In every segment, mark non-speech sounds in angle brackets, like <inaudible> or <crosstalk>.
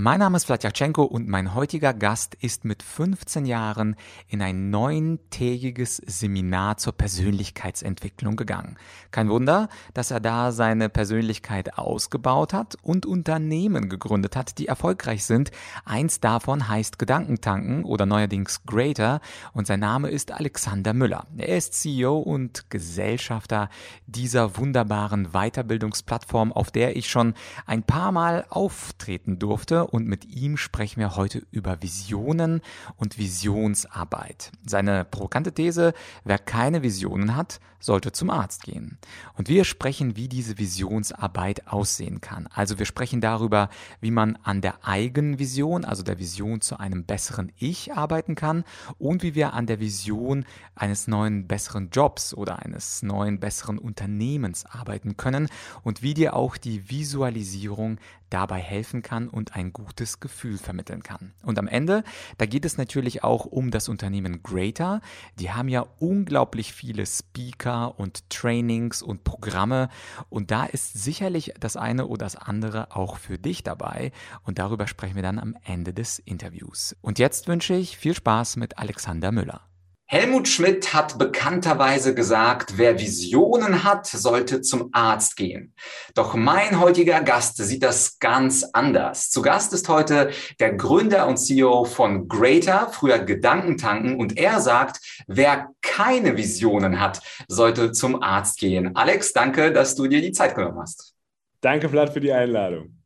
Mein Name ist Vladyachenko und mein heutiger Gast ist mit 15 Jahren in ein neuntägiges Seminar zur Persönlichkeitsentwicklung gegangen. Kein Wunder, dass er da seine Persönlichkeit ausgebaut hat und Unternehmen gegründet hat, die erfolgreich sind. Eins davon heißt Gedankentanken oder neuerdings Greater und sein Name ist Alexander Müller. Er ist CEO und Gesellschafter dieser wunderbaren Weiterbildungsplattform, auf der ich schon ein paar Mal auftreten durfte und mit ihm sprechen wir heute über Visionen und Visionsarbeit. Seine provokante These, wer keine Visionen hat, sollte zum Arzt gehen. Und wir sprechen, wie diese Visionsarbeit aussehen kann. Also wir sprechen darüber, wie man an der eigenen Vision, also der Vision zu einem besseren Ich arbeiten kann und wie wir an der Vision eines neuen besseren Jobs oder eines neuen besseren Unternehmens arbeiten können und wie dir auch die Visualisierung dabei helfen kann und ein gutes Gefühl vermitteln kann. Und am Ende, da geht es natürlich auch um das Unternehmen Greater. Die haben ja unglaublich viele Speaker und Trainings und Programme und da ist sicherlich das eine oder das andere auch für dich dabei und darüber sprechen wir dann am Ende des Interviews. Und jetzt wünsche ich viel Spaß mit Alexander Müller. Helmut Schmidt hat bekannterweise gesagt, wer Visionen hat, sollte zum Arzt gehen. Doch mein heutiger Gast sieht das ganz anders. Zu Gast ist heute der Gründer und CEO von Greater, früher Gedankentanken, und er sagt, wer keine Visionen hat, sollte zum Arzt gehen. Alex, danke, dass du dir die Zeit genommen hast. Danke, Vlad, für die Einladung.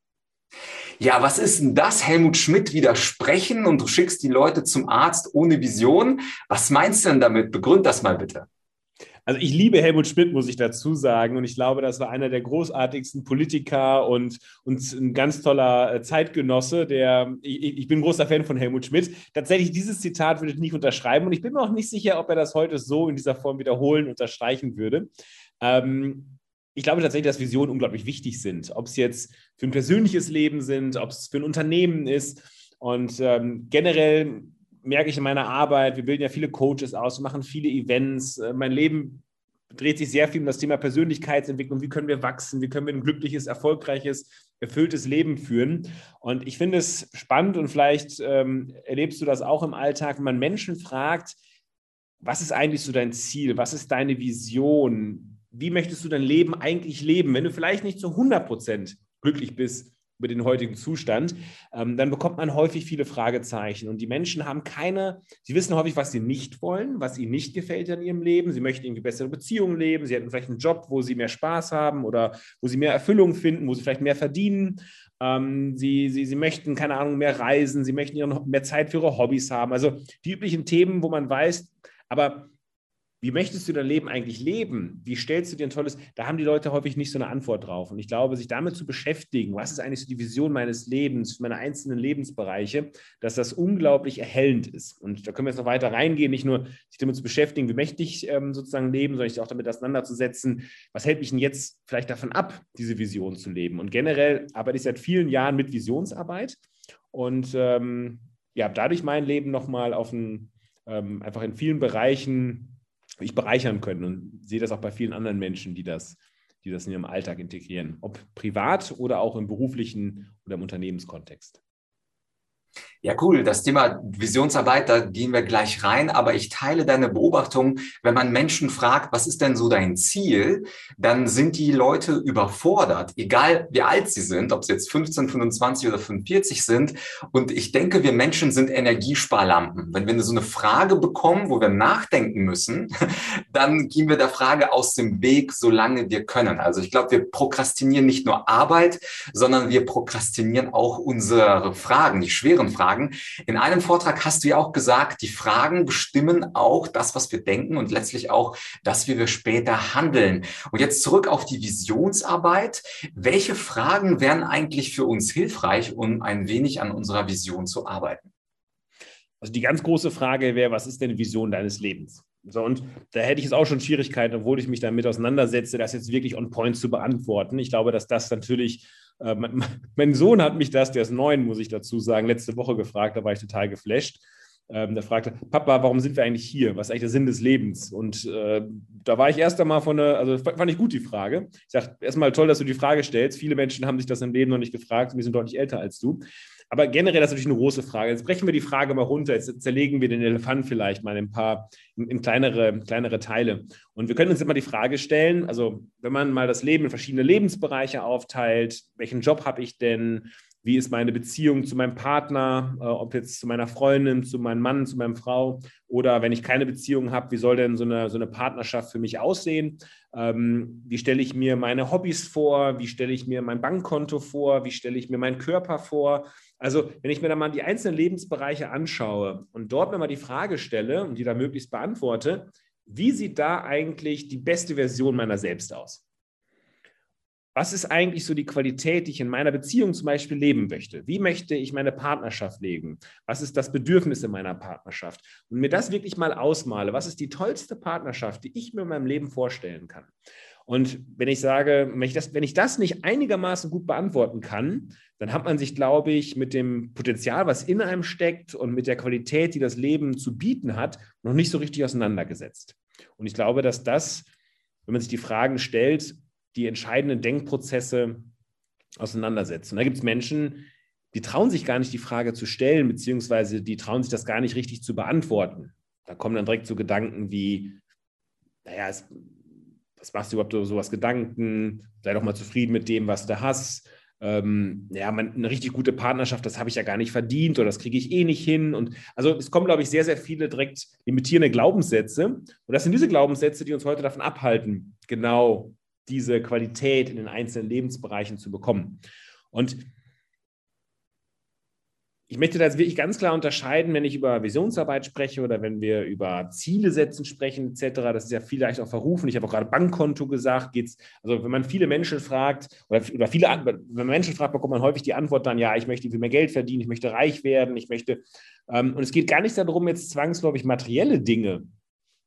Ja, was ist denn das? Helmut Schmidt widersprechen und du schickst die Leute zum Arzt ohne Vision. Was meinst du denn damit? Begründ das mal bitte. Also ich liebe Helmut Schmidt, muss ich dazu sagen. Und ich glaube, das war einer der großartigsten Politiker und, und ein ganz toller äh, Zeitgenosse. Der, ich, ich bin großer Fan von Helmut Schmidt. Tatsächlich, dieses Zitat würde ich nicht unterschreiben. Und ich bin mir auch nicht sicher, ob er das heute so in dieser Form wiederholen, unterstreichen würde. Ähm, ich glaube tatsächlich, dass Visionen unglaublich wichtig sind. Ob es jetzt für ein persönliches Leben sind, ob es für ein Unternehmen ist. Und ähm, generell merke ich in meiner Arbeit, wir bilden ja viele Coaches aus, machen viele Events. Äh, mein Leben dreht sich sehr viel um das Thema Persönlichkeitsentwicklung. Wie können wir wachsen? Wie können wir ein glückliches, erfolgreiches, erfülltes Leben führen? Und ich finde es spannend und vielleicht ähm, erlebst du das auch im Alltag, wenn man Menschen fragt, was ist eigentlich so dein Ziel? Was ist deine Vision? Wie möchtest du dein Leben eigentlich leben, wenn du vielleicht nicht zu 100 Prozent glücklich bist über den heutigen Zustand, ähm, dann bekommt man häufig viele Fragezeichen. Und die Menschen haben keine, sie wissen häufig, was sie nicht wollen, was ihnen nicht gefällt in ihrem Leben. Sie möchten irgendwie bessere Beziehungen leben, sie hätten vielleicht einen Job, wo sie mehr Spaß haben oder wo sie mehr Erfüllung finden, wo sie vielleicht mehr verdienen. Ähm, sie, sie, sie möchten, keine Ahnung, mehr reisen, sie möchten mehr Zeit für ihre Hobbys haben. Also die üblichen Themen, wo man weiß, aber wie möchtest du dein Leben eigentlich leben? Wie stellst du dir ein tolles, da haben die Leute häufig nicht so eine Antwort drauf. Und ich glaube, sich damit zu beschäftigen, was ist eigentlich so die Vision meines Lebens, meiner einzelnen Lebensbereiche, dass das unglaublich erhellend ist. Und da können wir jetzt noch weiter reingehen, nicht nur sich damit zu beschäftigen, wie möchte ich ähm, sozusagen leben, sondern sich auch damit auseinanderzusetzen, was hält mich denn jetzt vielleicht davon ab, diese Vision zu leben. Und generell arbeite ich seit vielen Jahren mit Visionsarbeit und ähm, ja, dadurch mein Leben nochmal auf ein, ähm, einfach in vielen Bereichen ich bereichern können und sehe das auch bei vielen anderen Menschen, die das, die das in ihrem Alltag integrieren, ob privat oder auch im beruflichen oder im Unternehmenskontext. Ja, cool. Das Thema Visionsarbeit, da gehen wir gleich rein. Aber ich teile deine Beobachtung. Wenn man Menschen fragt, was ist denn so dein Ziel, dann sind die Leute überfordert, egal wie alt sie sind, ob sie jetzt 15, 25 oder 45 sind. Und ich denke, wir Menschen sind Energiesparlampen. Wenn wir so eine Frage bekommen, wo wir nachdenken müssen, <laughs> dann gehen wir der Frage aus dem Weg, solange wir können. Also ich glaube, wir prokrastinieren nicht nur Arbeit, sondern wir prokrastinieren auch unsere Fragen, die schweren Fragen Fragen. In einem Vortrag hast du ja auch gesagt, die Fragen bestimmen auch das, was wir denken und letztlich auch das, wie wir später handeln. Und jetzt zurück auf die Visionsarbeit. Welche Fragen wären eigentlich für uns hilfreich, um ein wenig an unserer Vision zu arbeiten? Also die ganz große Frage wäre, was ist denn Vision deines Lebens? So, und da hätte ich jetzt auch schon Schwierigkeiten, obwohl ich mich damit auseinandersetze, das jetzt wirklich on point zu beantworten. Ich glaube, dass das natürlich äh, mein, mein, Sohn hat mich das, der ist neun, muss ich dazu sagen, letzte Woche gefragt, da war ich total geflasht. Ähm, der fragte, Papa, warum sind wir eigentlich hier? Was ist eigentlich der Sinn des Lebens? Und äh, da war ich erst einmal von der, also fand ich gut die Frage. Ich sage, erstmal toll, dass du die Frage stellst. Viele Menschen haben sich das im Leben noch nicht gefragt. Wir sind deutlich älter als du. Aber generell das ist natürlich eine große Frage. Jetzt brechen wir die Frage mal runter. Jetzt zerlegen wir den Elefant vielleicht mal in ein paar, in, in kleinere, kleinere Teile. Und wir können uns immer die Frage stellen, also wenn man mal das Leben in verschiedene Lebensbereiche aufteilt, welchen Job habe ich denn? Wie ist meine Beziehung zu meinem Partner, äh, ob jetzt zu meiner Freundin, zu meinem Mann, zu meiner Frau oder wenn ich keine Beziehung habe, wie soll denn so eine, so eine Partnerschaft für mich aussehen? Ähm, wie stelle ich mir meine Hobbys vor? Wie stelle ich mir mein Bankkonto vor? Wie stelle ich mir meinen Körper vor? Also, wenn ich mir da mal die einzelnen Lebensbereiche anschaue und dort mir mal die Frage stelle und die da möglichst beantworte, wie sieht da eigentlich die beste Version meiner selbst aus? Was ist eigentlich so die Qualität, die ich in meiner Beziehung zum Beispiel leben möchte? Wie möchte ich meine Partnerschaft leben? Was ist das Bedürfnis in meiner Partnerschaft? Und mir das wirklich mal ausmale. Was ist die tollste Partnerschaft, die ich mir in meinem Leben vorstellen kann? Und wenn ich sage, wenn ich, das, wenn ich das nicht einigermaßen gut beantworten kann, dann hat man sich, glaube ich, mit dem Potenzial, was in einem steckt und mit der Qualität, die das Leben zu bieten hat, noch nicht so richtig auseinandergesetzt. Und ich glaube, dass das, wenn man sich die Fragen stellt, die entscheidenden Denkprozesse auseinandersetzt. Und da gibt es Menschen, die trauen sich gar nicht, die Frage zu stellen, beziehungsweise die trauen sich das gar nicht richtig zu beantworten. Da kommen dann direkt so Gedanken wie, naja, es was machst du überhaupt so was Gedanken? Sei doch mal zufrieden mit dem, was du hast. Ähm, ja, man, eine richtig gute Partnerschaft, das habe ich ja gar nicht verdient oder das kriege ich eh nicht hin. Und also es kommen, glaube ich, sehr, sehr viele direkt limitierende Glaubenssätze. Und das sind diese Glaubenssätze, die uns heute davon abhalten, genau diese Qualität in den einzelnen Lebensbereichen zu bekommen. Und ich möchte da wirklich ganz klar unterscheiden, wenn ich über Visionsarbeit spreche oder wenn wir über Ziele setzen sprechen, etc. Das ist ja vielleicht auch verrufen. Ich habe auch gerade Bankkonto gesagt. Geht's, also wenn man viele Menschen fragt oder, oder viele, wenn man Menschen fragt, bekommt man häufig die Antwort dann, ja, ich möchte viel mehr Geld verdienen, ich möchte reich werden, ich möchte. Ähm, und es geht gar nicht darum, jetzt zwangsläufig materielle Dinge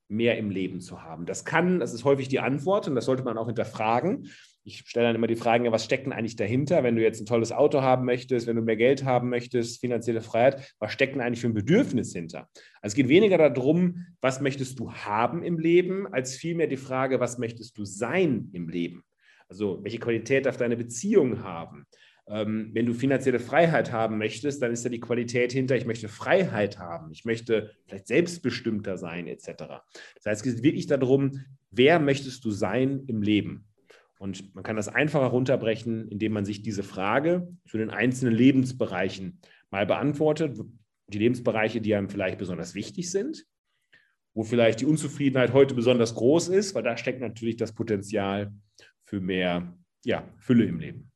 mehr im Leben zu haben. Das kann, das ist häufig die Antwort und das sollte man auch hinterfragen ich stelle dann immer die Fragen, was steckt denn eigentlich dahinter, wenn du jetzt ein tolles Auto haben möchtest, wenn du mehr Geld haben möchtest, finanzielle Freiheit, was steckt denn eigentlich für ein Bedürfnis hinter? Also es geht weniger darum, was möchtest du haben im Leben, als vielmehr die Frage, was möchtest du sein im Leben? Also welche Qualität darf deine Beziehung haben? Ähm, wenn du finanzielle Freiheit haben möchtest, dann ist da die Qualität hinter, ich möchte Freiheit haben, ich möchte vielleicht selbstbestimmter sein, etc. Das heißt, es geht wirklich darum, wer möchtest du sein im Leben? Und man kann das einfacher runterbrechen, indem man sich diese Frage zu den einzelnen Lebensbereichen mal beantwortet. Die Lebensbereiche, die einem vielleicht besonders wichtig sind, wo vielleicht die Unzufriedenheit heute besonders groß ist, weil da steckt natürlich das Potenzial für mehr ja, Fülle im Leben.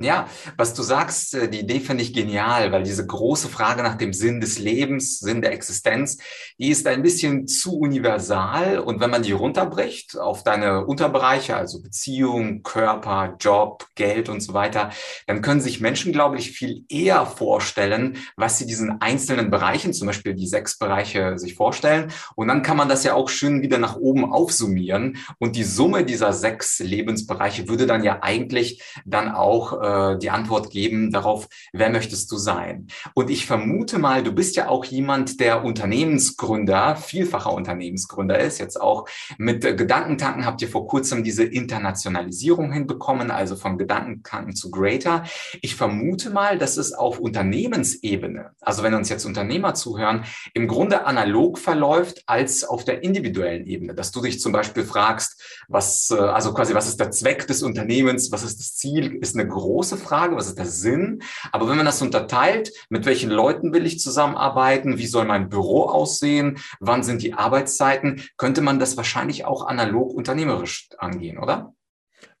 Ja, was du sagst, äh, die Idee finde ich genial, weil diese große Frage nach dem Sinn des Lebens, Sinn der Existenz, die ist ein bisschen zu universal. Und wenn man die runterbricht auf deine Unterbereiche, also Beziehung, Körper, Job, Geld und so weiter, dann können sich Menschen, glaube ich, viel eher vorstellen, was sie diesen einzelnen Bereichen, zum Beispiel die sechs Bereiche, sich vorstellen. Und dann kann man das ja auch schön wieder nach oben aufsummieren. Und die Summe dieser sechs Lebensbereiche würde dann ja eigentlich dann auch äh, die Antwort geben darauf, wer möchtest du sein? Und ich vermute mal, du bist ja auch jemand, der Unternehmensgründer, vielfacher Unternehmensgründer ist. Jetzt auch mit äh, Gedankentanken habt ihr vor kurzem diese Internationalisierung hinbekommen, also von Gedankentanken zu Greater. Ich vermute mal, dass es auf Unternehmensebene, also wenn uns jetzt Unternehmer zuhören, im Grunde analog verläuft als auf der individuellen Ebene, dass du dich zum Beispiel fragst, was, äh, also quasi, was ist der Zweck des Unternehmens, was ist das Ziel, ist eine große große Frage, was ist der Sinn? Aber wenn man das unterteilt, mit welchen Leuten will ich zusammenarbeiten, wie soll mein Büro aussehen, wann sind die Arbeitszeiten, könnte man das wahrscheinlich auch analog unternehmerisch angehen, oder?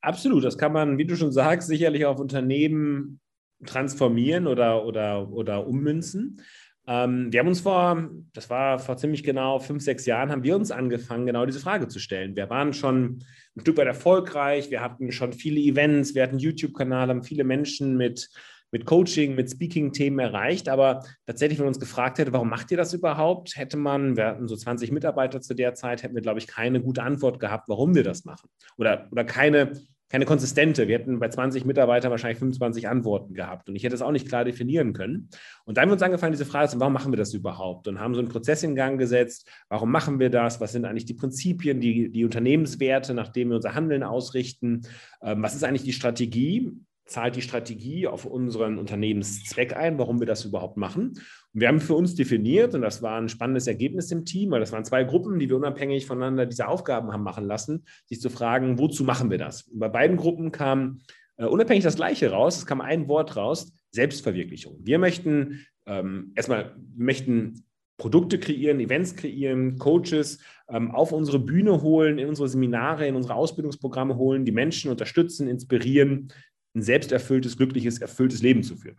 Absolut, das kann man, wie du schon sagst, sicherlich auf Unternehmen transformieren oder, oder, oder ummünzen. Ähm, wir haben uns vor, das war vor ziemlich genau fünf, sechs Jahren, haben wir uns angefangen, genau diese Frage zu stellen. Wir waren schon ein Stück weit erfolgreich, wir hatten schon viele Events, wir hatten YouTube-Kanal, haben viele Menschen mit, mit Coaching, mit Speaking-Themen erreicht. Aber tatsächlich, wenn man uns gefragt hätte, warum macht ihr das überhaupt, hätte man, wir hatten so 20 Mitarbeiter zu der Zeit, hätten wir, glaube ich, keine gute Antwort gehabt, warum wir das machen. Oder, oder keine keine konsistente. Wir hätten bei 20 Mitarbeitern wahrscheinlich 25 Antworten gehabt und ich hätte es auch nicht klar definieren können. Und dann haben wir uns angefangen, diese Frage zu warum machen wir das überhaupt? Und haben so einen Prozess in Gang gesetzt. Warum machen wir das? Was sind eigentlich die Prinzipien, die, die Unternehmenswerte, nach denen wir unser Handeln ausrichten? Ähm, was ist eigentlich die Strategie? Zahlt die Strategie auf unseren Unternehmenszweck ein, warum wir das überhaupt machen. Und wir haben für uns definiert, und das war ein spannendes Ergebnis im Team, weil das waren zwei Gruppen, die wir unabhängig voneinander diese Aufgaben haben machen lassen, sich zu fragen, wozu machen wir das? Und bei beiden Gruppen kam äh, unabhängig das Gleiche raus. Es kam ein Wort raus, Selbstverwirklichung. Wir möchten ähm, erstmal, möchten Produkte kreieren, Events kreieren, Coaches ähm, auf unsere Bühne holen, in unsere Seminare, in unsere Ausbildungsprogramme holen, die Menschen unterstützen, inspirieren, ein selbsterfülltes, glückliches, erfülltes Leben zu führen.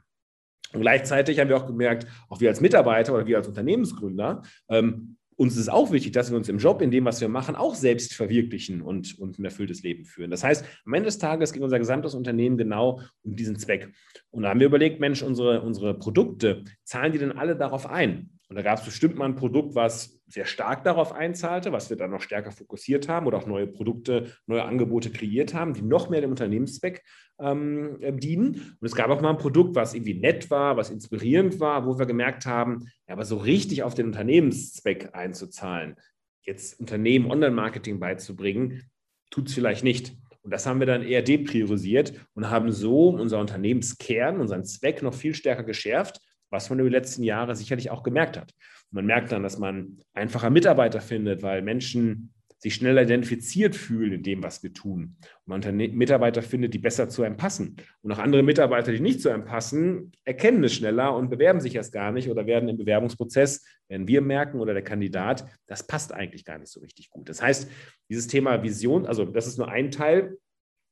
Und gleichzeitig haben wir auch gemerkt, auch wir als Mitarbeiter oder wir als Unternehmensgründer, ähm, uns ist es auch wichtig, dass wir uns im Job, in dem, was wir machen, auch selbst verwirklichen und, und ein erfülltes Leben führen. Das heißt, am Ende des Tages geht unser gesamtes Unternehmen genau um diesen Zweck. Und da haben wir überlegt, Mensch, unsere, unsere Produkte, zahlen die denn alle darauf ein? Und da gab es bestimmt mal ein Produkt, was sehr stark darauf einzahlte, was wir dann noch stärker fokussiert haben oder auch neue Produkte, neue Angebote kreiert haben, die noch mehr dem Unternehmenszweck ähm, äh, dienen. Und es gab auch mal ein Produkt, was irgendwie nett war, was inspirierend war, wo wir gemerkt haben, ja, aber so richtig auf den Unternehmenszweck einzuzahlen, jetzt Unternehmen Online-Marketing beizubringen, tut es vielleicht nicht. Und das haben wir dann eher depriorisiert und haben so unser Unternehmenskern, unseren Zweck noch viel stärker geschärft, was man über die letzten Jahre sicherlich auch gemerkt hat. Man merkt dann, dass man einfacher Mitarbeiter findet, weil Menschen sich schneller identifiziert fühlen in dem, was wir tun. Und man Mitarbeiter findet, die besser zu einem passen. Und auch andere Mitarbeiter, die nicht zu einem passen, erkennen es schneller und bewerben sich erst gar nicht oder werden im Bewerbungsprozess, wenn wir merken oder der Kandidat, das passt eigentlich gar nicht so richtig gut. Das heißt, dieses Thema Vision, also das ist nur ein Teil.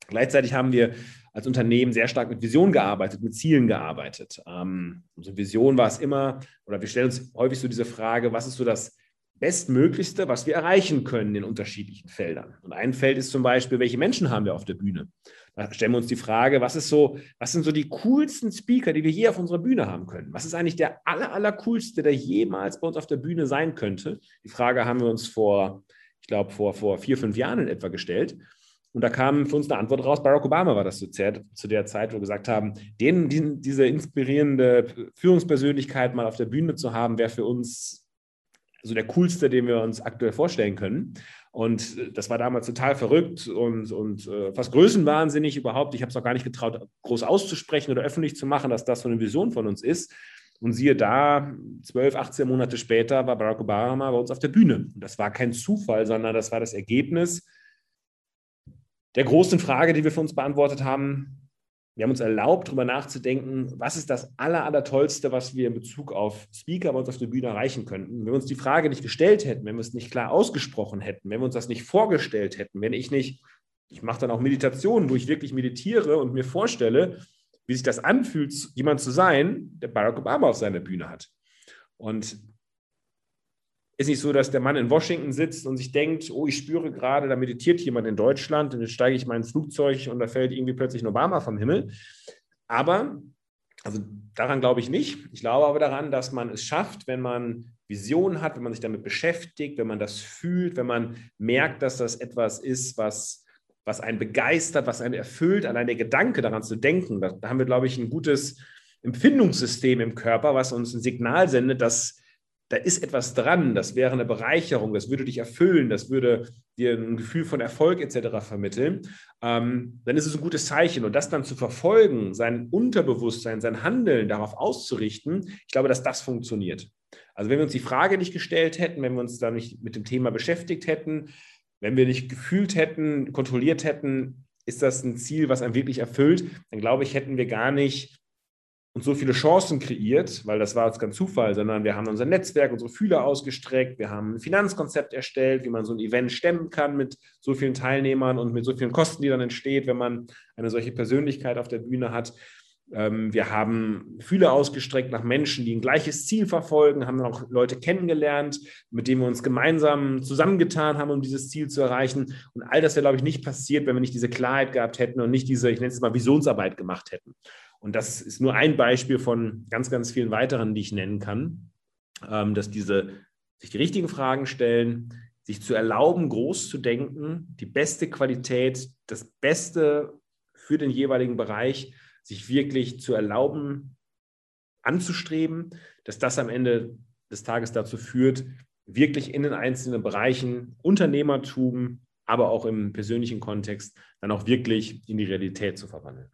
Gleichzeitig haben wir als Unternehmen sehr stark mit Vision gearbeitet, mit Zielen gearbeitet. Ähm, unsere Vision war es immer, oder wir stellen uns häufig so diese Frage, was ist so das Bestmöglichste, was wir erreichen können in unterschiedlichen Feldern. Und ein Feld ist zum Beispiel, welche Menschen haben wir auf der Bühne? Da stellen wir uns die Frage, was ist so, was sind so die coolsten Speaker, die wir je auf unserer Bühne haben können? Was ist eigentlich der aller, aller coolste, der jemals bei uns auf der Bühne sein könnte? Die Frage haben wir uns vor, ich glaube, vor, vor vier, fünf Jahren in etwa gestellt. Und da kam für uns eine Antwort raus. Barack Obama war das zu zu der Zeit, wo wir gesagt haben, den, die, diese inspirierende Führungspersönlichkeit mal auf der Bühne zu haben, wäre für uns so der coolste, den wir uns aktuell vorstellen können. Und das war damals total verrückt und, und äh, fast größenwahnsinnig überhaupt. Ich habe es auch gar nicht getraut, groß auszusprechen oder öffentlich zu machen, dass das so eine Vision von uns ist. Und siehe da, 12, 18 Monate später war Barack Obama bei uns auf der Bühne. Und das war kein Zufall, sondern das war das Ergebnis der großen Frage, die wir für uns beantwortet haben, wir haben uns erlaubt, darüber nachzudenken, was ist das aller, aller Tollste, was wir in Bezug auf Speaker bei uns auf der Bühne erreichen könnten. Wenn wir uns die Frage nicht gestellt hätten, wenn wir es nicht klar ausgesprochen hätten, wenn wir uns das nicht vorgestellt hätten, wenn ich nicht, ich mache dann auch Meditationen, wo ich wirklich meditiere und mir vorstelle, wie sich das anfühlt, jemand zu sein, der Barack Obama auf seiner Bühne hat. Und ist nicht so, dass der Mann in Washington sitzt und sich denkt, oh, ich spüre gerade, da meditiert jemand in Deutschland und jetzt steige ich in mein Flugzeug und da fällt irgendwie plötzlich ein Obama vom Himmel. Aber, also daran glaube ich nicht. Ich glaube aber daran, dass man es schafft, wenn man Visionen hat, wenn man sich damit beschäftigt, wenn man das fühlt, wenn man merkt, dass das etwas ist, was, was einen begeistert, was einen erfüllt, allein der Gedanke daran zu denken. Da haben wir, glaube ich, ein gutes Empfindungssystem im Körper, was uns ein Signal sendet, dass da ist etwas dran, das wäre eine Bereicherung, das würde dich erfüllen, das würde dir ein Gefühl von Erfolg etc. vermitteln, ähm, dann ist es ein gutes Zeichen. Und das dann zu verfolgen, sein Unterbewusstsein, sein Handeln darauf auszurichten, ich glaube, dass das funktioniert. Also wenn wir uns die Frage nicht gestellt hätten, wenn wir uns da nicht mit dem Thema beschäftigt hätten, wenn wir nicht gefühlt hätten, kontrolliert hätten, ist das ein Ziel, was einem wirklich erfüllt, dann glaube ich, hätten wir gar nicht und so viele Chancen kreiert, weil das war jetzt kein Zufall, sondern wir haben unser Netzwerk, unsere Fühler ausgestreckt, wir haben ein Finanzkonzept erstellt, wie man so ein Event stemmen kann mit so vielen Teilnehmern und mit so vielen Kosten, die dann entsteht, wenn man eine solche Persönlichkeit auf der Bühne hat. Ähm, wir haben Fühler ausgestreckt nach Menschen, die ein gleiches Ziel verfolgen, haben auch Leute kennengelernt, mit denen wir uns gemeinsam zusammengetan haben, um dieses Ziel zu erreichen. Und all das wäre, glaube ich, nicht passiert, wenn wir nicht diese Klarheit gehabt hätten und nicht diese, ich nenne es mal, Visionsarbeit gemacht hätten. Und das ist nur ein Beispiel von ganz, ganz vielen weiteren, die ich nennen kann, ähm, dass diese sich die richtigen Fragen stellen, sich zu erlauben, groß zu denken, die beste Qualität, das Beste für den jeweiligen Bereich, sich wirklich zu erlauben, anzustreben, dass das am Ende des Tages dazu führt, wirklich in den einzelnen Bereichen Unternehmertum, aber auch im persönlichen Kontext dann auch wirklich in die Realität zu verwandeln.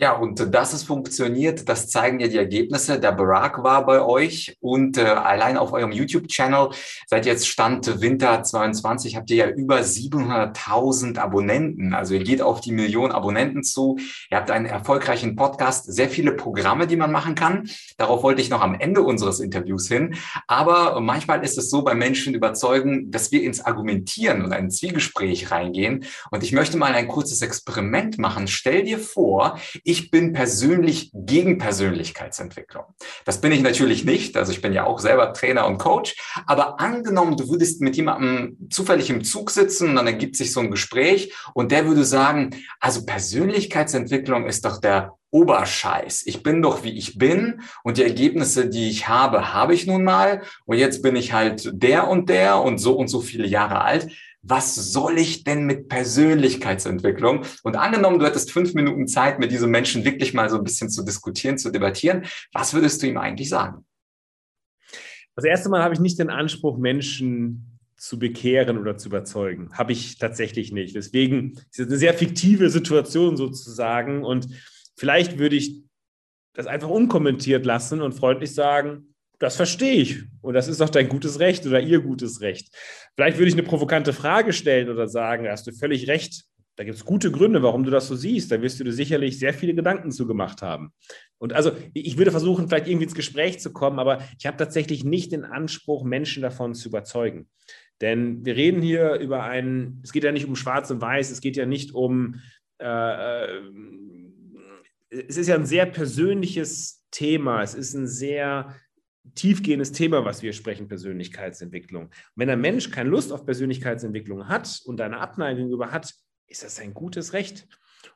Ja, und dass es funktioniert, das zeigen ja die Ergebnisse. Der Barack war bei euch und äh, allein auf eurem YouTube-Channel seit jetzt Stand Winter 22 habt ihr ja über 700.000 Abonnenten. Also ihr geht auf die Million Abonnenten zu. Ihr habt einen erfolgreichen Podcast, sehr viele Programme, die man machen kann. Darauf wollte ich noch am Ende unseres Interviews hin. Aber manchmal ist es so bei Menschen überzeugen, dass wir ins Argumentieren und ein Zwiegespräch reingehen. Und ich möchte mal ein kurzes Experiment machen. Stell dir vor, ich bin persönlich gegen Persönlichkeitsentwicklung. Das bin ich natürlich nicht. Also ich bin ja auch selber Trainer und Coach. Aber angenommen, du würdest mit jemandem zufällig im Zug sitzen und dann ergibt sich so ein Gespräch und der würde sagen, also Persönlichkeitsentwicklung ist doch der Oberscheiß. Ich bin doch wie ich bin und die Ergebnisse, die ich habe, habe ich nun mal. Und jetzt bin ich halt der und der und so und so viele Jahre alt was soll ich denn mit Persönlichkeitsentwicklung? Und angenommen, du hättest fünf Minuten Zeit, mit diesem Menschen wirklich mal so ein bisschen zu diskutieren, zu debattieren, was würdest du ihm eigentlich sagen? Das erste Mal habe ich nicht den Anspruch, Menschen zu bekehren oder zu überzeugen. Habe ich tatsächlich nicht. Deswegen ist es eine sehr fiktive Situation sozusagen. Und vielleicht würde ich das einfach unkommentiert lassen und freundlich sagen, das verstehe ich. Und das ist doch dein gutes Recht oder ihr gutes Recht. Vielleicht würde ich eine provokante Frage stellen oder sagen, da hast du völlig recht. Da gibt es gute Gründe, warum du das so siehst. Da wirst du dir sicherlich sehr viele Gedanken zu gemacht haben. Und also ich würde versuchen, vielleicht irgendwie ins Gespräch zu kommen, aber ich habe tatsächlich nicht den Anspruch, Menschen davon zu überzeugen. Denn wir reden hier über einen, es geht ja nicht um Schwarz und Weiß, es geht ja nicht um, äh, äh es ist ja ein sehr persönliches Thema, es ist ein sehr tiefgehendes Thema, was wir sprechen, Persönlichkeitsentwicklung. Und wenn ein Mensch keine Lust auf Persönlichkeitsentwicklung hat und eine Abneigung über hat, ist das ein gutes Recht.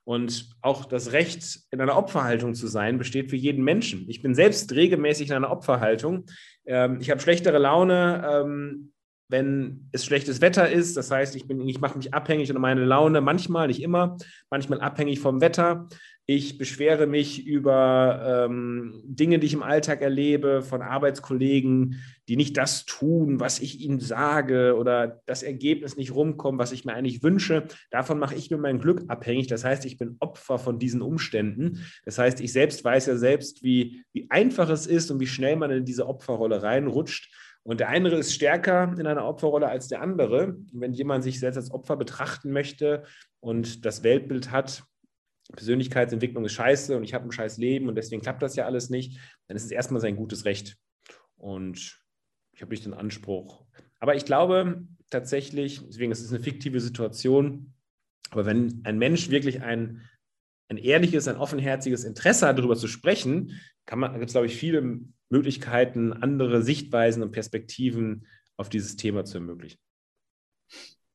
Und auch das Recht, in einer Opferhaltung zu sein, besteht für jeden Menschen. Ich bin selbst regelmäßig in einer Opferhaltung. Ähm, ich habe schlechtere Laune, ähm, wenn es schlechtes Wetter ist. Das heißt, ich, ich mache mich abhängig und meine Laune manchmal, nicht immer, manchmal abhängig vom Wetter. Ich beschwere mich über ähm, Dinge, die ich im Alltag erlebe, von Arbeitskollegen, die nicht das tun, was ich ihnen sage oder das Ergebnis nicht rumkommt, was ich mir eigentlich wünsche. Davon mache ich nur mein Glück abhängig. Das heißt, ich bin Opfer von diesen Umständen. Das heißt, ich selbst weiß ja selbst, wie, wie einfach es ist und wie schnell man in diese Opferrolle reinrutscht. Und der eine ist stärker in einer Opferrolle als der andere. Und wenn jemand sich selbst als Opfer betrachten möchte und das Weltbild hat, Persönlichkeitsentwicklung ist scheiße und ich habe ein scheiß Leben und deswegen klappt das ja alles nicht, dann ist es erstmal sein gutes Recht. Und ich habe nicht den Anspruch. Aber ich glaube tatsächlich, deswegen ist es eine fiktive Situation, aber wenn ein Mensch wirklich ein, ein ehrliches, ein offenherziges Interesse hat, darüber zu sprechen, kann man, gibt es, glaube ich, viele Möglichkeiten, andere Sichtweisen und Perspektiven auf dieses Thema zu ermöglichen.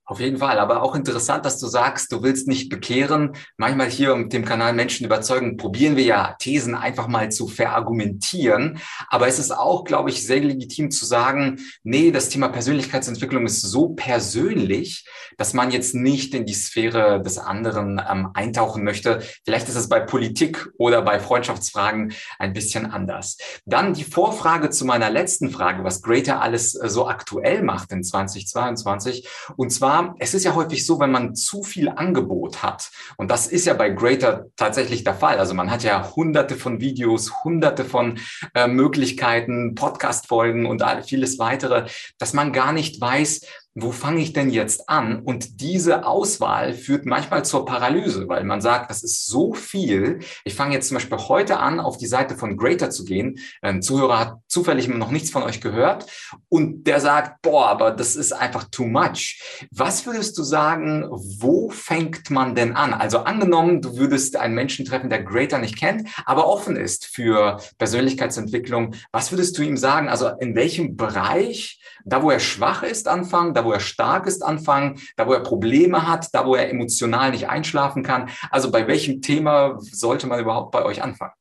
Auf jeden Fall, aber auch interessant, dass du sagst, du willst nicht bekehren. Manchmal hier mit dem Kanal Menschen überzeugen, probieren wir ja Thesen einfach mal zu verargumentieren. Aber es ist auch, glaube ich, sehr legitim zu sagen, nee, das Thema Persönlichkeitsentwicklung ist so persönlich, dass man jetzt nicht in die Sphäre des anderen ähm, eintauchen möchte. Vielleicht ist es bei Politik oder bei Freundschaftsfragen ein bisschen anders. Dann die Vorfrage zu meiner letzten Frage, was Greater alles äh, so aktuell macht in 2022. Und zwar es ist ja häufig so, wenn man zu viel Angebot hat, und das ist ja bei Greater tatsächlich der Fall. Also man hat ja hunderte von Videos, hunderte von äh, Möglichkeiten, Podcast-Folgen und vieles weitere, dass man gar nicht weiß, wo fange ich denn jetzt an? Und diese Auswahl führt manchmal zur Paralyse, weil man sagt, das ist so viel. Ich fange jetzt zum Beispiel heute an, auf die Seite von Greater zu gehen. Ein Zuhörer hat zufällig noch nichts von euch gehört und der sagt, boah, aber das ist einfach too much. Was würdest du sagen, wo fängt man denn an? Also angenommen, du würdest einen Menschen treffen, der Greater nicht kennt, aber offen ist für Persönlichkeitsentwicklung. Was würdest du ihm sagen? Also in welchem Bereich, da wo er schwach ist, anfangen, da wo er stark ist, anfangen, da wo er Probleme hat, da wo er emotional nicht einschlafen kann. Also bei welchem Thema sollte man überhaupt bei euch anfangen?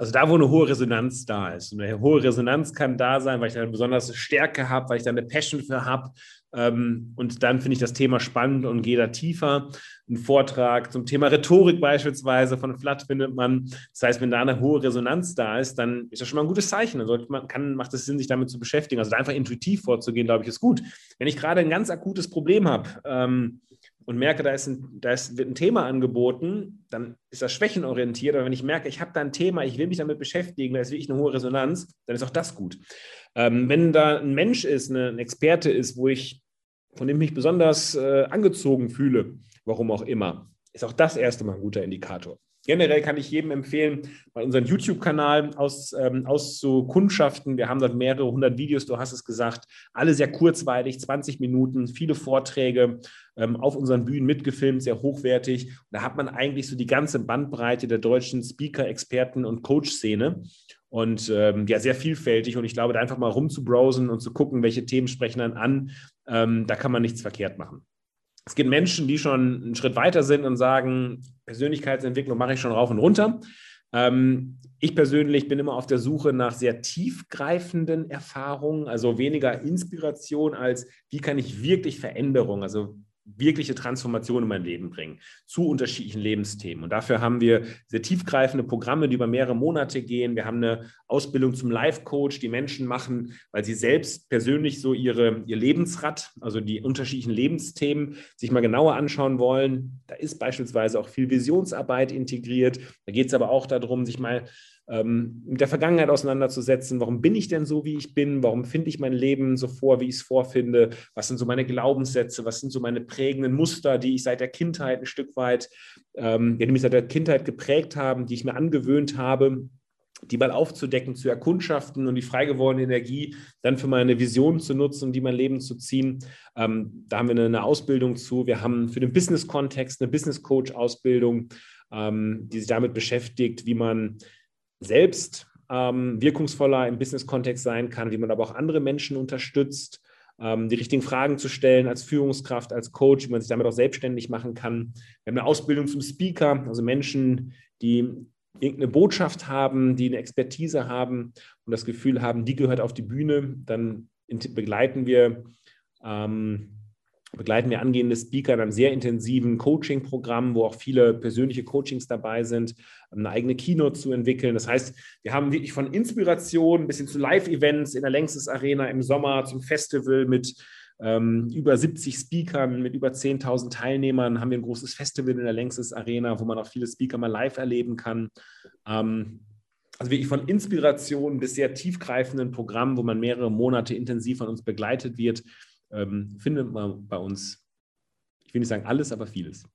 Also da, wo eine hohe Resonanz da ist. Eine hohe Resonanz kann da sein, weil ich da eine besondere Stärke habe, weil ich da eine Passion für habe, und dann finde ich das Thema spannend und gehe da tiefer. Ein Vortrag zum Thema Rhetorik beispielsweise von Flatt findet man. Das heißt, wenn da eine hohe Resonanz da ist, dann ist das schon mal ein gutes Zeichen. Dann man, kann, macht es Sinn, sich damit zu beschäftigen. Also einfach intuitiv vorzugehen, glaube ich, ist gut. Wenn ich gerade ein ganz akutes Problem habe, ähm, und merke, da, ist ein, da ist, wird ein Thema angeboten, dann ist das schwächenorientiert. Aber wenn ich merke, ich habe da ein Thema, ich will mich damit beschäftigen, da ist wirklich eine hohe Resonanz, dann ist auch das gut. Ähm, wenn da ein Mensch ist, eine, ein Experte ist, wo ich, von dem ich mich besonders äh, angezogen fühle, warum auch immer, ist auch das erste Mal ein guter Indikator. Generell kann ich jedem empfehlen, mal unseren YouTube-Kanal aus, ähm, auszukundschaften. Wir haben dort mehrere hundert Videos, du hast es gesagt, alle sehr kurzweilig, 20 Minuten, viele Vorträge ähm, auf unseren Bühnen mitgefilmt, sehr hochwertig. Und da hat man eigentlich so die ganze Bandbreite der deutschen Speaker, Experten und Coach-Szene und ähm, ja, sehr vielfältig. Und ich glaube, da einfach mal rumzubrowsen und zu gucken, welche Themen sprechen dann an, ähm, da kann man nichts verkehrt machen. Es gibt Menschen, die schon einen Schritt weiter sind und sagen, Persönlichkeitsentwicklung mache ich schon rauf und runter. Ähm, ich persönlich bin immer auf der Suche nach sehr tiefgreifenden Erfahrungen, also weniger Inspiration als wie kann ich wirklich Veränderung, also wirkliche Transformation in mein Leben bringen zu unterschiedlichen Lebensthemen. Und dafür haben wir sehr tiefgreifende Programme, die über mehrere Monate gehen. Wir haben eine Ausbildung zum Life-Coach, die Menschen machen, weil sie selbst persönlich so ihre, ihr Lebensrad, also die unterschiedlichen Lebensthemen, sich mal genauer anschauen wollen. Da ist beispielsweise auch viel Visionsarbeit integriert. Da geht es aber auch darum, sich mal ähm, mit der Vergangenheit auseinanderzusetzen. Warum bin ich denn so, wie ich bin? Warum finde ich mein Leben so vor, wie ich es vorfinde? Was sind so meine Glaubenssätze? Was sind so meine prägenden Muster, die ich seit der Kindheit ein Stück weit, ähm, die mich seit der Kindheit geprägt haben, die ich mir angewöhnt habe? die mal aufzudecken, zu erkundschaften und die frei gewordene Energie dann für meine Vision zu nutzen und die mein Leben zu ziehen. Ähm, da haben wir eine, eine, Ausbildung zu. Wir haben für den Business-Kontext eine Business-Coach-Ausbildung, ähm, die sich damit beschäftigt, wie man selbst ähm, wirkungsvoller im Business-Kontext sein kann, wie man aber auch andere Menschen unterstützt, ähm, die richtigen Fragen zu stellen als Führungskraft, als Coach, wie man sich damit auch selbstständig machen kann. Wir haben eine Ausbildung zum Speaker, also Menschen, die irgendeine Botschaft haben, die eine Expertise haben und das Gefühl haben, die gehört auf die Bühne, dann begleiten wir ähm, begleiten wir angehende Speaker in einem sehr intensiven Coaching-Programm, wo auch viele persönliche Coachings dabei sind, eine eigene Keynote zu entwickeln. Das heißt, wir haben wirklich von Inspiration bis hin zu Live-Events in der Längstes Arena im Sommer zum Festival mit ähm, über 70 Speakern, mit über 10.000 Teilnehmern haben wir ein großes Festival in der Längstes Arena, wo man auch viele Speaker mal live erleben kann. Ähm, also wirklich von Inspiration bis sehr tiefgreifenden Programmen, wo man mehrere Monate intensiv von uns begleitet wird ähm, findet man bei uns, ich will nicht sagen alles, aber vieles.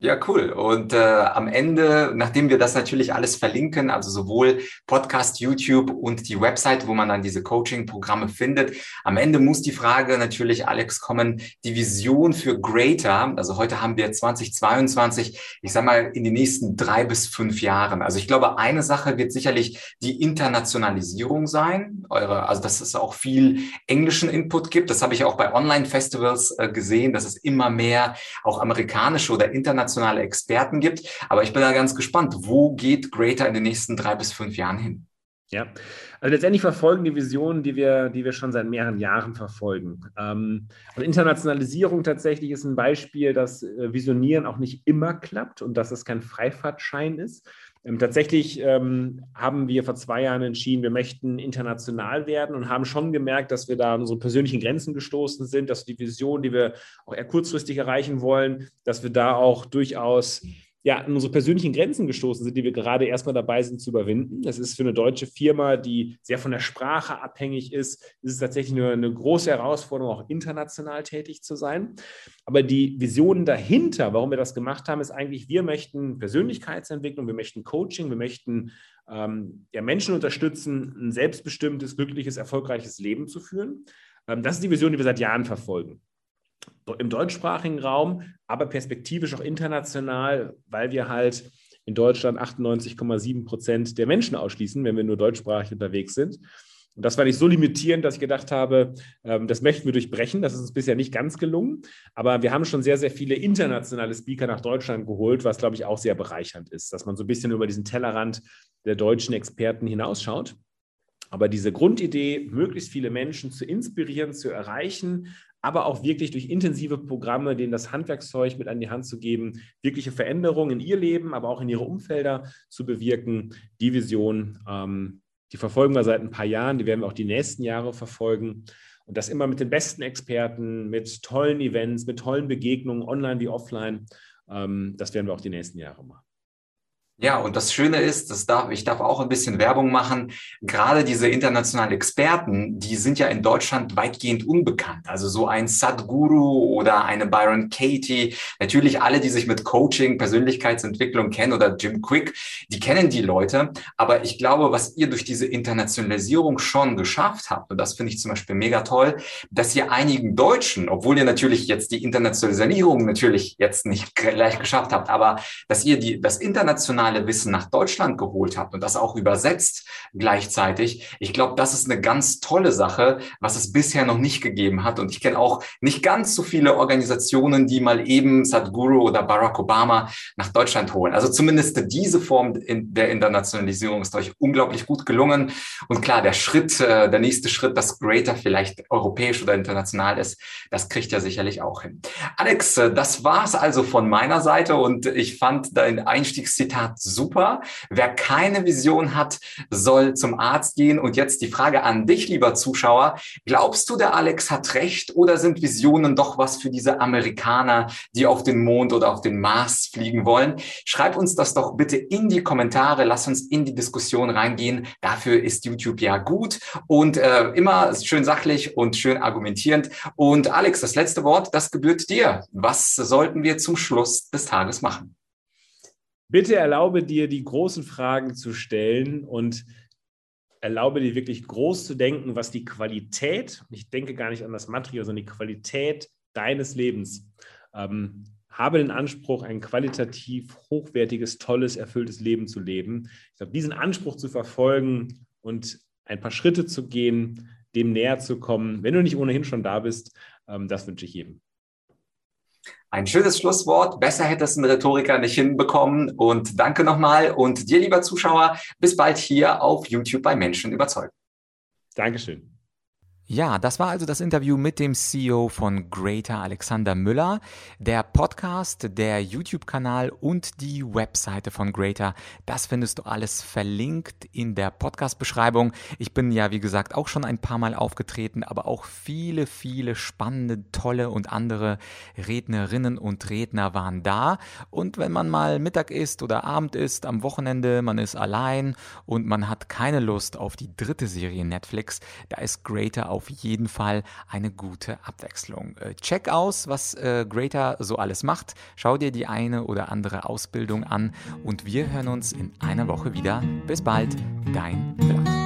Ja, cool. Und äh, am Ende, nachdem wir das natürlich alles verlinken, also sowohl Podcast, YouTube und die Website, wo man dann diese Coaching-Programme findet, am Ende muss die Frage natürlich, Alex, kommen, die Vision für Greater, also heute haben wir 2022, ich sag mal, in den nächsten drei bis fünf Jahren. Also ich glaube, eine Sache wird sicherlich die Internationalisierung sein, eure, also dass es auch viel englischen Input gibt. Das habe ich auch bei Online-Festivals äh, gesehen, dass es immer mehr auch amerikanische oder internationale internationale Experten gibt. Aber ich bin da ganz gespannt, wo geht Greater in den nächsten drei bis fünf Jahren hin? Ja, also letztendlich verfolgen die Visionen, die wir, die wir schon seit mehreren Jahren verfolgen. Ähm, und Internationalisierung tatsächlich ist ein Beispiel, dass äh, Visionieren auch nicht immer klappt und dass es kein Freifahrtschein ist. Ähm, tatsächlich ähm, haben wir vor zwei Jahren entschieden, wir möchten international werden und haben schon gemerkt, dass wir da an unsere persönlichen Grenzen gestoßen sind, dass die Vision, die wir auch eher kurzfristig erreichen wollen, dass wir da auch durchaus ja, an unsere persönlichen Grenzen gestoßen sind, die wir gerade erstmal dabei sind zu überwinden. Das ist für eine deutsche Firma, die sehr von der Sprache abhängig ist, ist es tatsächlich eine, eine große Herausforderung, auch international tätig zu sein. Aber die Vision dahinter, warum wir das gemacht haben, ist eigentlich, wir möchten Persönlichkeitsentwicklung, wir möchten Coaching, wir möchten ähm, ja, Menschen unterstützen, ein selbstbestimmtes, glückliches, erfolgreiches Leben zu führen. Ähm, das ist die Vision, die wir seit Jahren verfolgen im deutschsprachigen Raum, aber perspektivisch auch international, weil wir halt in Deutschland 98,7 Prozent der Menschen ausschließen, wenn wir nur deutschsprachig unterwegs sind. Und das war nicht so limitierend, dass ich gedacht habe, ähm, das möchten wir durchbrechen. Das ist uns bisher nicht ganz gelungen. Aber wir haben schon sehr, sehr viele internationale Speaker nach Deutschland geholt, was, glaube ich, auch sehr bereichernd ist, dass man so ein bisschen über diesen Tellerrand der deutschen Experten hinausschaut. Aber diese Grundidee, möglichst viele Menschen zu inspirieren, zu erreichen, aber auch wirklich durch intensive Programme, denen das Handwerkszeug mit an die Hand zu geben, wirkliche Veränderungen in ihr Leben, aber auch in ihre Umfelder zu bewirken. Die Vision, ähm, die verfolgen wir seit ein paar Jahren, die werden wir auch die nächsten Jahre verfolgen. Und das immer mit den besten Experten, mit tollen Events, mit tollen Begegnungen, online wie offline. Ähm, das werden wir auch die nächsten Jahre machen. Ja, und das Schöne ist, das darf, ich darf auch ein bisschen Werbung machen. Gerade diese internationalen Experten, die sind ja in Deutschland weitgehend unbekannt. Also so ein Sadhguru oder eine Byron Katie. Natürlich alle, die sich mit Coaching, Persönlichkeitsentwicklung kennen oder Jim Quick, die kennen die Leute. Aber ich glaube, was ihr durch diese Internationalisierung schon geschafft habt, und das finde ich zum Beispiel mega toll, dass ihr einigen Deutschen, obwohl ihr natürlich jetzt die Internationalisierung natürlich jetzt nicht gleich geschafft habt, aber dass ihr die, das internationale internationale Wissen nach Deutschland geholt habt und das auch übersetzt gleichzeitig. Ich glaube, das ist eine ganz tolle Sache, was es bisher noch nicht gegeben hat. Und ich kenne auch nicht ganz so viele Organisationen, die mal eben Sadhguru oder Barack Obama nach Deutschland holen. Also zumindest diese Form der Internationalisierung ist euch unglaublich gut gelungen. Und klar, der Schritt, äh, der nächste Schritt, dass Greater vielleicht europäisch oder international ist, das kriegt er sicherlich auch hin. Alex, äh, das war's also von meiner Seite und ich fand dein Einstiegszitat super. Wer keine Vision hat, soll zum Arzt gehen. Und jetzt die Frage an dich, lieber Zuschauer. Glaubst du, der Alex hat recht oder sind Visionen doch was für diese Amerikaner, die auf den Mond oder auf den Mars fliegen wollen? Schreib uns das doch bitte in die Kommentare. Lass uns in die Diskussion reingehen. Dafür ist YouTube ja gut und äh, immer schön sachlich und schön argumentierend. Und Alex, das letzte Wort, das gebührt dir. Was sollten wir zum Schluss des Tages machen? Bitte erlaube dir, die großen Fragen zu stellen und erlaube dir wirklich groß zu denken, was die Qualität, ich denke gar nicht an das Material, sondern die Qualität deines Lebens. Ähm, habe den Anspruch, ein qualitativ hochwertiges, tolles, erfülltes Leben zu leben. Ich glaube, diesen Anspruch zu verfolgen und ein paar Schritte zu gehen, dem näher zu kommen, wenn du nicht ohnehin schon da bist, ähm, das wünsche ich jedem. Ein schönes Schlusswort. Besser hätte es ein Rhetoriker nicht hinbekommen. Und danke nochmal. Und dir, lieber Zuschauer, bis bald hier auf YouTube bei Menschen überzeugen. Dankeschön. Ja, das war also das Interview mit dem CEO von Greater Alexander Müller. Der Podcast, der YouTube-Kanal und die Webseite von Greater, das findest du alles verlinkt in der Podcast-Beschreibung. Ich bin ja, wie gesagt, auch schon ein paar Mal aufgetreten, aber auch viele, viele spannende, tolle und andere Rednerinnen und Redner waren da. Und wenn man mal Mittag isst oder Abend isst, am Wochenende, man ist allein und man hat keine Lust auf die dritte Serie Netflix, da ist Greater auch auf jeden Fall eine gute Abwechslung. Äh, check aus, was äh, Greater so alles macht. Schau dir die eine oder andere Ausbildung an und wir hören uns in einer Woche wieder. Bis bald, dein Vlad.